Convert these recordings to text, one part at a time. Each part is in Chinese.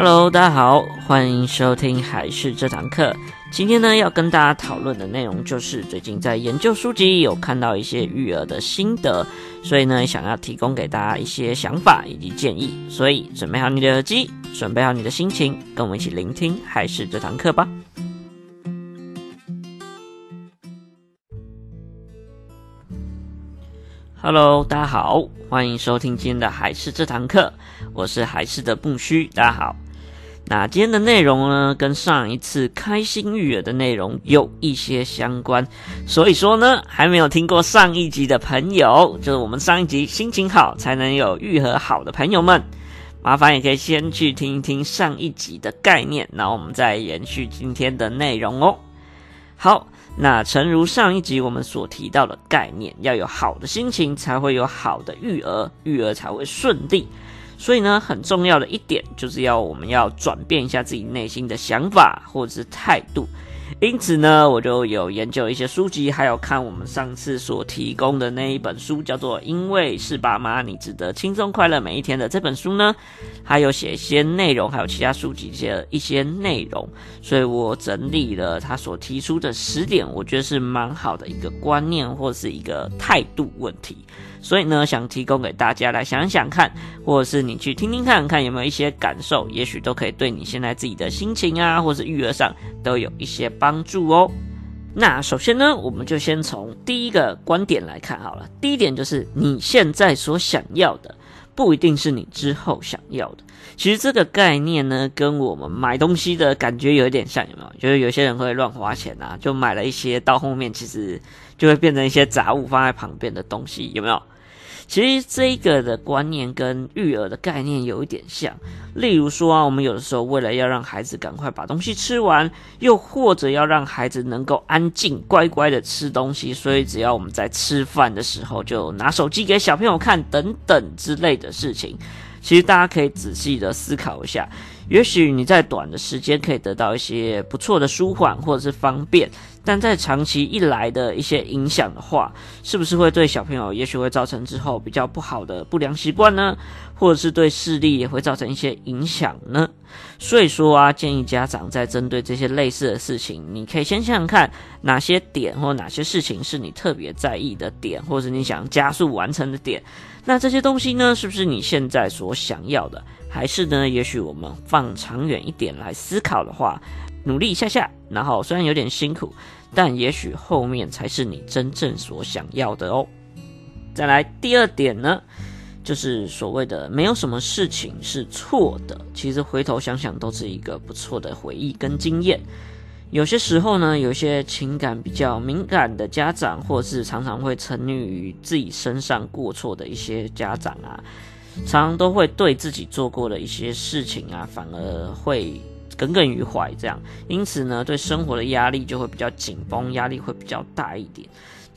Hello，大家好，欢迎收听还是这堂课。今天呢，要跟大家讨论的内容就是最近在研究书籍，有看到一些育儿的心得，所以呢，想要提供给大家一些想法以及建议。所以，准备好你的耳机，准备好你的心情，跟我们一起聆听还是这堂课吧。Hello，大家好，欢迎收听今天的还是这堂课。我是还是的木须，大家好。那今天的内容呢，跟上一次开心育儿的内容有一些相关，所以说呢，还没有听过上一集的朋友，就是我们上一集心情好才能有育儿好的朋友们，麻烦也可以先去听一听上一集的概念，然后我们再延续今天的内容哦。好，那诚如上一集我们所提到的概念，要有好的心情，才会有好的育儿，育儿才会顺利。所以呢，很重要的一点就是要我们要转变一下自己内心的想法或者是态度。因此呢，我就有研究一些书籍，还有看我们上次所提供的那一本书，叫做《因为是爸妈，你值得轻松快乐每一天》的这本书呢，还有写一些内容，还有其他书籍的一些内容。所以我整理了他所提出的十点，我觉得是蛮好的一个观念或是一个态度问题。所以呢，想提供给大家来想想看，或者是你去听听看看有没有一些感受，也许都可以对你现在自己的心情啊，或是育儿上都有一些帮助哦。那首先呢，我们就先从第一个观点来看好了。第一点就是你现在所想要的，不一定是你之后想要的。其实这个概念呢，跟我们买东西的感觉有一点像，有没有？就是有些人会乱花钱啊，就买了一些，到后面其实就会变成一些杂物放在旁边的东西，有没有？其实这个的观念跟育儿的概念有一点像。例如说啊，我们有的时候为了要让孩子赶快把东西吃完，又或者要让孩子能够安静乖乖的吃东西，所以只要我们在吃饭的时候就拿手机给小朋友看等等之类的事情。其实大家可以仔细的思考一下，也许你在短的时间可以得到一些不错的舒缓或者是方便，但在长期一来的一些影响的话，是不是会对小朋友也许会造成之后比较不好的不良习惯呢？或者是对视力也会造成一些影响呢？所以说啊，建议家长在针对这些类似的事情，你可以先想想看哪些点或哪些事情是你特别在意的点，或者你想加速完成的点。那这些东西呢，是不是你现在所想要的？还是呢，也许我们放长远一点来思考的话，努力一下下，然后虽然有点辛苦，但也许后面才是你真正所想要的哦。再来第二点呢，就是所谓的没有什么事情是错的，其实回头想想都是一个不错的回忆跟经验。有些时候呢，有些情感比较敏感的家长，或是常常会沉溺于自己身上过错的一些家长啊，常常都会对自己做过的一些事情啊，反而会耿耿于怀，这样，因此呢，对生活的压力就会比较紧绷，压力会比较大一点。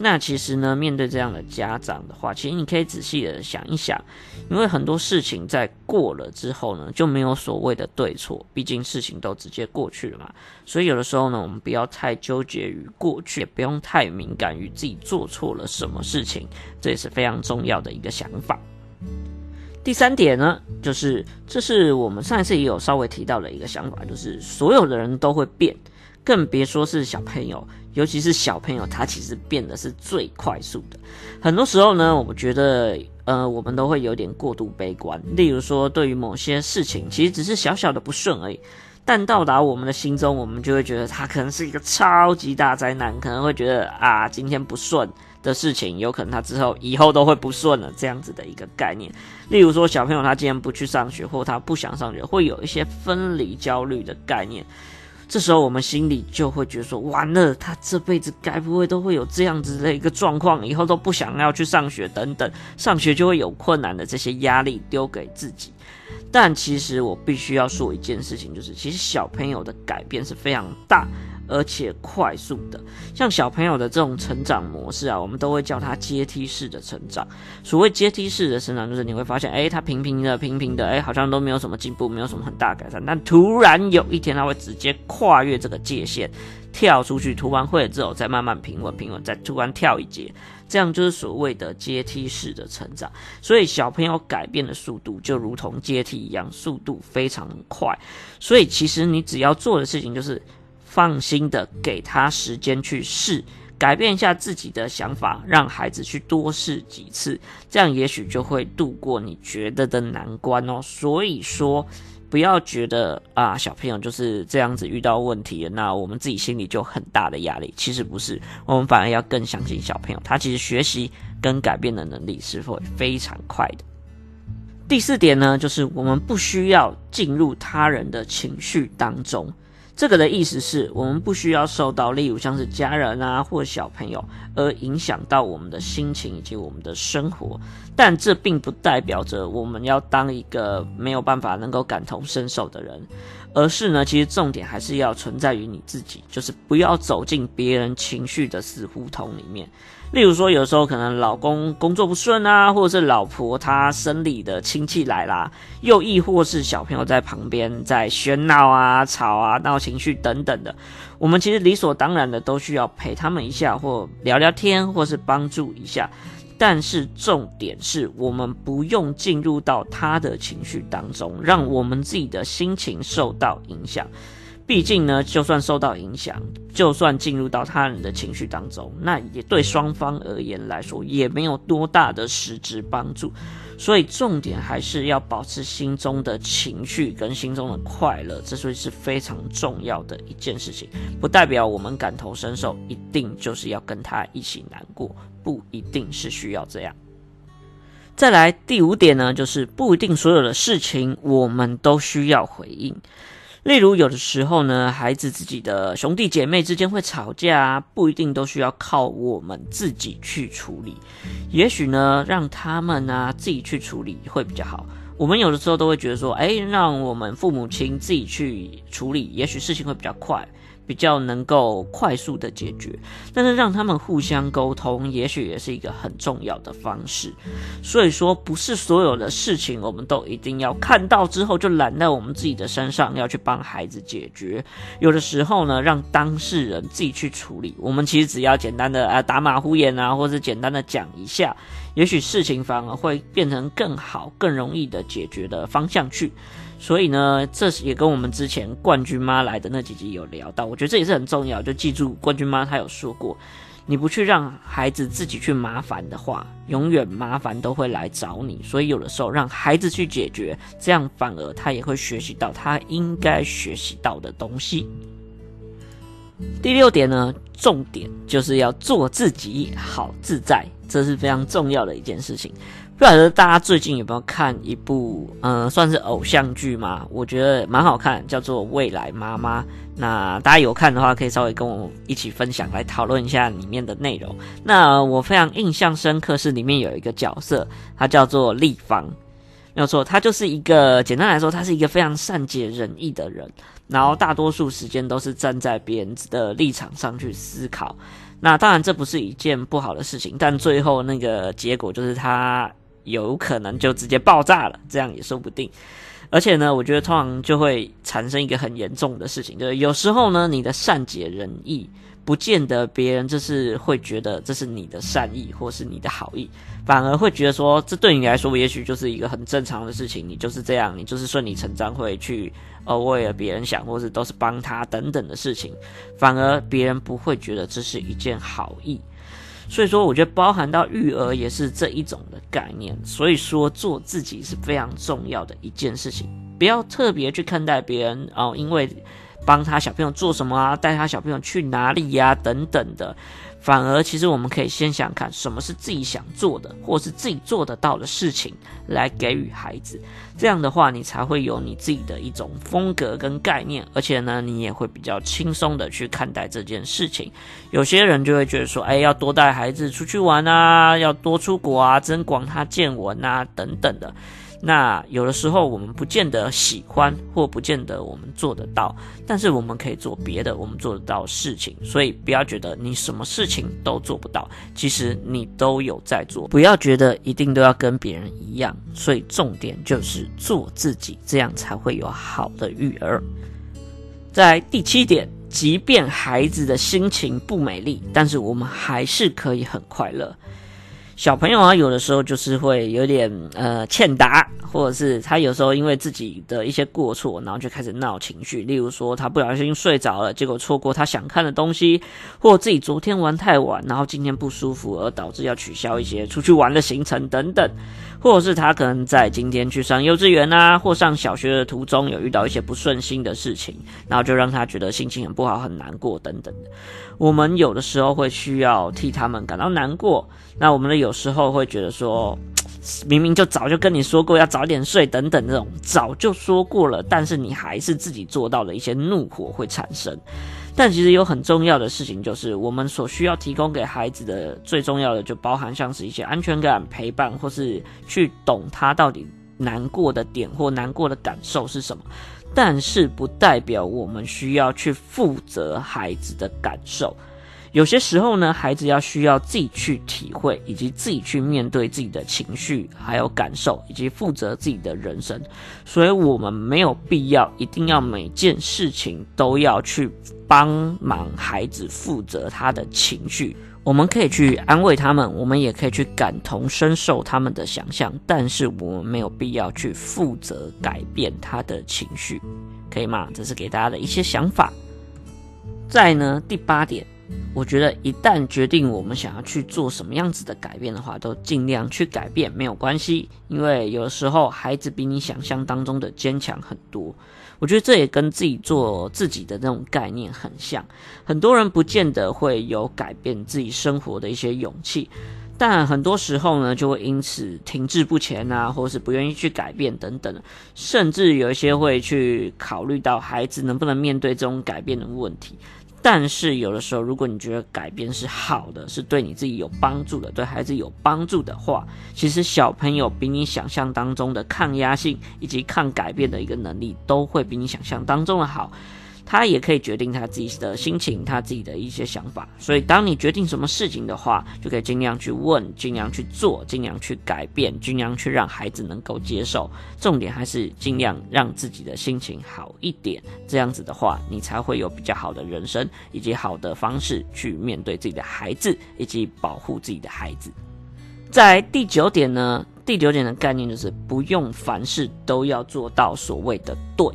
那其实呢，面对这样的家长的话，其实你可以仔细的想一想，因为很多事情在过了之后呢，就没有所谓的对错，毕竟事情都直接过去了嘛。所以有的时候呢，我们不要太纠结于过去，也不用太敏感于自己做错了什么事情，这也是非常重要的一个想法。第三点呢，就是这是我们上一次也有稍微提到的一个想法，就是所有的人都会变。更别说是小朋友，尤其是小朋友，他其实变得是最快速的。很多时候呢，我们觉得，呃，我们都会有点过度悲观。例如说，对于某些事情，其实只是小小的不顺而已，但到达我们的心中，我们就会觉得他可能是一个超级大灾难，可能会觉得啊，今天不顺的事情，有可能他之后以后都会不顺了，这样子的一个概念。例如说，小朋友他今天不去上学，或他不想上学，会有一些分离焦虑的概念。这时候我们心里就会觉得说，完了，他这辈子该不会都会有这样子的一个状况，以后都不想要去上学等等，上学就会有困难的这些压力丢给自己。但其实我必须要说一件事情，就是其实小朋友的改变是非常大，而且快速的。像小朋友的这种成长模式啊，我们都会叫它阶梯式的成长。所谓阶梯式的成长，就是你会发现，哎，他平平的、平平的，哎，好像都没有什么进步，没有什么很大改善。但突然有一天，他会直接跨越这个界限，跳出去，涂完绘之后再慢慢平稳、平稳，再突然跳一阶。这样就是所谓的阶梯式的成长，所以小朋友改变的速度就如同阶梯一样，速度非常快。所以其实你只要做的事情就是放心的给他时间去试，改变一下自己的想法，让孩子去多试几次，这样也许就会度过你觉得的难关哦。所以说。不要觉得啊，小朋友就是这样子遇到问题，那我们自己心里就很大的压力。其实不是，我们反而要更相信小朋友，他其实学习跟改变的能力是会非常快的。第四点呢，就是我们不需要进入他人的情绪当中。这个的意思是我们不需要受到，例如像是家人啊或小朋友而影响到我们的心情以及我们的生活，但这并不代表着我们要当一个没有办法能够感同身受的人，而是呢，其实重点还是要存在于你自己，就是不要走进别人情绪的死胡同里面。例如说，有时候可能老公工作不顺啊，或者是老婆她生理的亲戚来啦，又亦或是小朋友在旁边在喧闹啊、吵啊、闹情绪等等的，我们其实理所当然的都需要陪他们一下，或聊聊天，或是帮助一下。但是重点是我们不用进入到他的情绪当中，让我们自己的心情受到影响。毕竟呢，就算受到影响，就算进入到他人的情绪当中，那也对双方而言来说也没有多大的实质帮助。所以重点还是要保持心中的情绪跟心中的快乐，这所以是非常重要的一件事情。不代表我们感同身受，一定就是要跟他一起难过，不一定是需要这样。再来第五点呢，就是不一定所有的事情我们都需要回应。例如，有的时候呢，孩子自己的兄弟姐妹之间会吵架，不一定都需要靠我们自己去处理。也许呢，让他们呢、自己去处理会比较好。我们有的时候都会觉得说，哎，让我们父母亲自己去处理，也许事情会比较快。比较能够快速的解决，但是让他们互相沟通，也许也是一个很重要的方式。所以说，不是所有的事情我们都一定要看到之后就揽在我们自己的身上，要去帮孩子解决。有的时候呢，让当事人自己去处理，我们其实只要简单的啊打马虎眼啊，或者简单的讲一下，也许事情反而会变成更好、更容易的解决的方向去。所以呢，这也跟我们之前冠军妈来的那几集有聊到，我觉得这也是很重要。就记住，冠军妈她有说过，你不去让孩子自己去麻烦的话，永远麻烦都会来找你。所以有的时候让孩子去解决，这样反而他也会学习到他应该学习到的东西。第六点呢，重点就是要做自己，好自在，这是非常重要的一件事情。不晓得大家最近有没有看一部，嗯、算是偶像剧嘛？我觉得蛮好看，叫做《未来妈妈》。那大家有看的话，可以稍微跟我一起分享，来讨论一下里面的内容。那我非常印象深刻是里面有一个角色，他叫做立方，没有错，他就是一个简单来说，他是一个非常善解人意的人，然后大多数时间都是站在别人的立场上去思考。那当然这不是一件不好的事情，但最后那个结果就是它。有可能就直接爆炸了，这样也说不定。而且呢，我觉得通常就会产生一个很严重的事情，就是有时候呢，你的善解人意，不见得别人就是会觉得这是你的善意或是你的好意，反而会觉得说，这对你来说也许就是一个很正常的事情，你就是这样，你就是顺理成章会去呃为了别人想，或是都是帮他等等的事情，反而别人不会觉得这是一件好意。所以说，我觉得包含到育儿也是这一种的概念。所以说，做自己是非常重要的一件事情，不要特别去看待别人哦，因为帮他小朋友做什么啊，带他小朋友去哪里呀，等等的。反而，其实我们可以先想看什么是自己想做的，或是自己做得到的事情，来给予孩子。这样的话，你才会有你自己的一种风格跟概念，而且呢，你也会比较轻松的去看待这件事情。有些人就会觉得说，哎，要多带孩子出去玩啊，要多出国啊，增广他见闻啊，等等的。那有的时候我们不见得喜欢，或不见得我们做得到，但是我们可以做别的我们做得到事情。所以不要觉得你什么事情都做不到，其实你都有在做。不要觉得一定都要跟别人一样。所以重点就是做自己，这样才会有好的育儿。在第七点，即便孩子的心情不美丽，但是我们还是可以很快乐。小朋友啊，有的时候就是会有点呃欠打，或者是他有时候因为自己的一些过错，然后就开始闹情绪。例如说，他不小心睡着了，结果错过他想看的东西，或自己昨天玩太晚，然后今天不舒服，而导致要取消一些出去玩的行程等等。或者是他可能在今天去上幼稚园啊，或上小学的途中有遇到一些不顺心的事情，然后就让他觉得心情很不好、很难过等等。我们有的时候会需要替他们感到难过。那我们的有有时候会觉得说，明明就早就跟你说过要早点睡等等，这种早就说过了，但是你还是自己做到的一些怒火会产生。但其实有很重要的事情，就是我们所需要提供给孩子的最重要的，就包含像是一些安全感、陪伴，或是去懂他到底难过的点或难过的感受是什么。但是不代表我们需要去负责孩子的感受。有些时候呢，孩子要需要自己去体会，以及自己去面对自己的情绪，还有感受，以及负责自己的人生。所以，我们没有必要一定要每件事情都要去帮忙孩子负责他的情绪。我们可以去安慰他们，我们也可以去感同身受他们的想象，但是我们没有必要去负责改变他的情绪，可以吗？这是给大家的一些想法。再呢，第八点。我觉得一旦决定我们想要去做什么样子的改变的话，都尽量去改变，没有关系。因为有时候孩子比你想象当中的坚强很多。我觉得这也跟自己做自己的那种概念很像。很多人不见得会有改变自己生活的一些勇气，但很多时候呢，就会因此停滞不前啊，或是不愿意去改变等等。甚至有一些会去考虑到孩子能不能面对这种改变的问题。但是有的时候，如果你觉得改变是好的，是对你自己有帮助的，对孩子有帮助的话，其实小朋友比你想象当中的抗压性以及抗改变的一个能力，都会比你想象当中的好。他也可以决定他自己的心情，他自己的一些想法。所以，当你决定什么事情的话，就可以尽量去问，尽量去做，尽量去改变，尽量去让孩子能够接受。重点还是尽量让自己的心情好一点。这样子的话，你才会有比较好的人生，以及好的方式去面对自己的孩子，以及保护自己的孩子。在第九点呢，第九点的概念就是不用凡事都要做到所谓的对。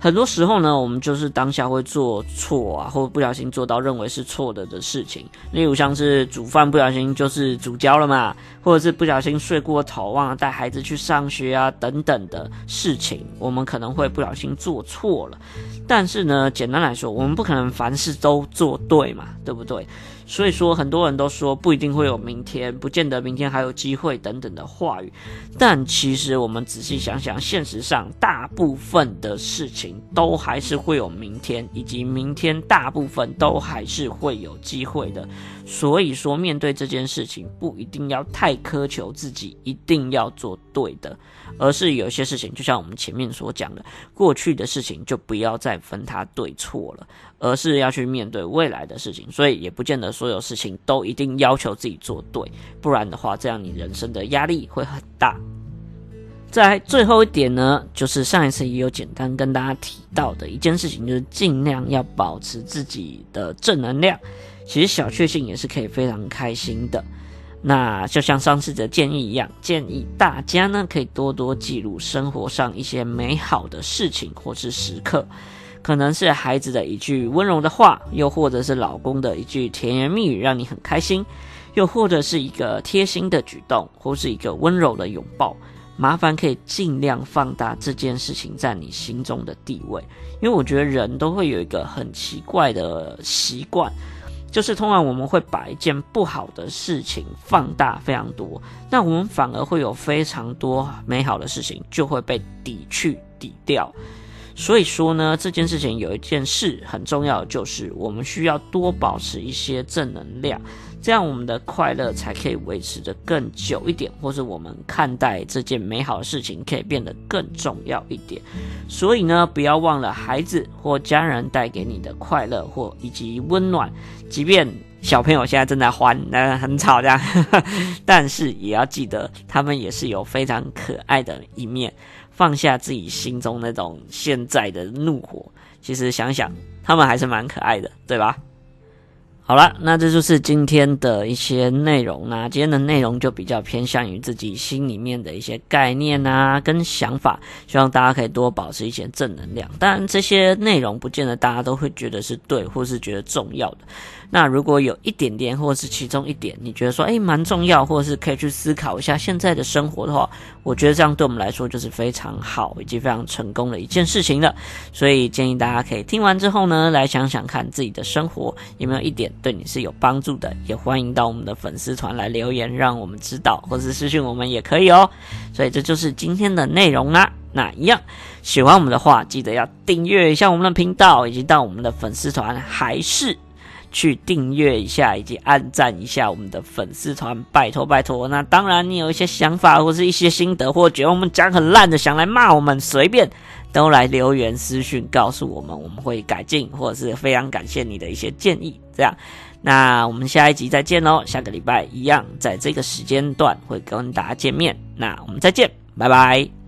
很多时候呢，我们就是当下会做错啊，或不小心做到认为是错的的事情。例如像是煮饭不小心就是煮焦了嘛，或者是不小心睡过头，忘了带孩子去上学啊，等等的事情，我们可能会不小心做错了。但是呢，简单来说，我们不可能凡事都做对嘛，对不对？所以说，很多人都说不一定会有明天，不见得明天还有机会等等的话语。但其实我们仔细想想，现实上大部分的事情都还是会有明天，以及明天大部分都还是会有机会的。所以说，面对这件事情，不一定要太苛求自己一定要做对的，而是有些事情，就像我们前面所讲的，过去的事情就不要再分它对错了。而是要去面对未来的事情，所以也不见得所有事情都一定要求自己做对，不然的话，这样你人生的压力会很大。在最后一点呢，就是上一次也有简单跟大家提到的一件事情，就是尽量要保持自己的正能量。其实小确幸也是可以非常开心的。那就像上次的建议一样，建议大家呢可以多多记录生活上一些美好的事情或是时刻。可能是孩子的一句温柔的话，又或者是老公的一句甜言蜜语，让你很开心；又或者是一个贴心的举动，或是一个温柔的拥抱。麻烦可以尽量放大这件事情在你心中的地位，因为我觉得人都会有一个很奇怪的习惯，就是通常我们会把一件不好的事情放大非常多，那我们反而会有非常多美好的事情就会被抵去抵掉。所以说呢，这件事情有一件事很重要，就是我们需要多保持一些正能量。这样我们的快乐才可以维持得更久一点，或是我们看待这件美好的事情可以变得更重要一点。所以呢，不要忘了孩子或家人带给你的快乐或以及温暖，即便小朋友现在正在欢，那很吵这样，但是也要记得他们也是有非常可爱的一面。放下自己心中那种现在的怒火，其实想想他们还是蛮可爱的，对吧？好了，那这就是今天的一些内容。那今天的内容就比较偏向于自己心里面的一些概念啊，跟想法，希望大家可以多保持一些正能量。当然，这些内容不见得大家都会觉得是对，或是觉得重要的。那如果有一点点，或是其中一点，你觉得说，诶，蛮重要，或是可以去思考一下现在的生活的话，我觉得这样对我们来说就是非常好，以及非常成功的一件事情了。所以建议大家可以听完之后呢，来想想看自己的生活有没有一点对你是有帮助的，也欢迎到我们的粉丝团来留言，让我们知道，或是私讯我们也可以哦。所以这就是今天的内容啦。那一样喜欢我们的话，记得要订阅一下我们的频道，以及到我们的粉丝团还是。去订阅一下，以及按赞一下我们的粉丝团，拜托拜托。那当然，你有一些想法或是一些心得，或觉得我们讲很烂的，想来骂我们，随便都来留言私讯告诉我们，我们会改进，或者是非常感谢你的一些建议。这样，那我们下一集再见喽，下个礼拜一样在这个时间段会跟大家见面。那我们再见，拜拜。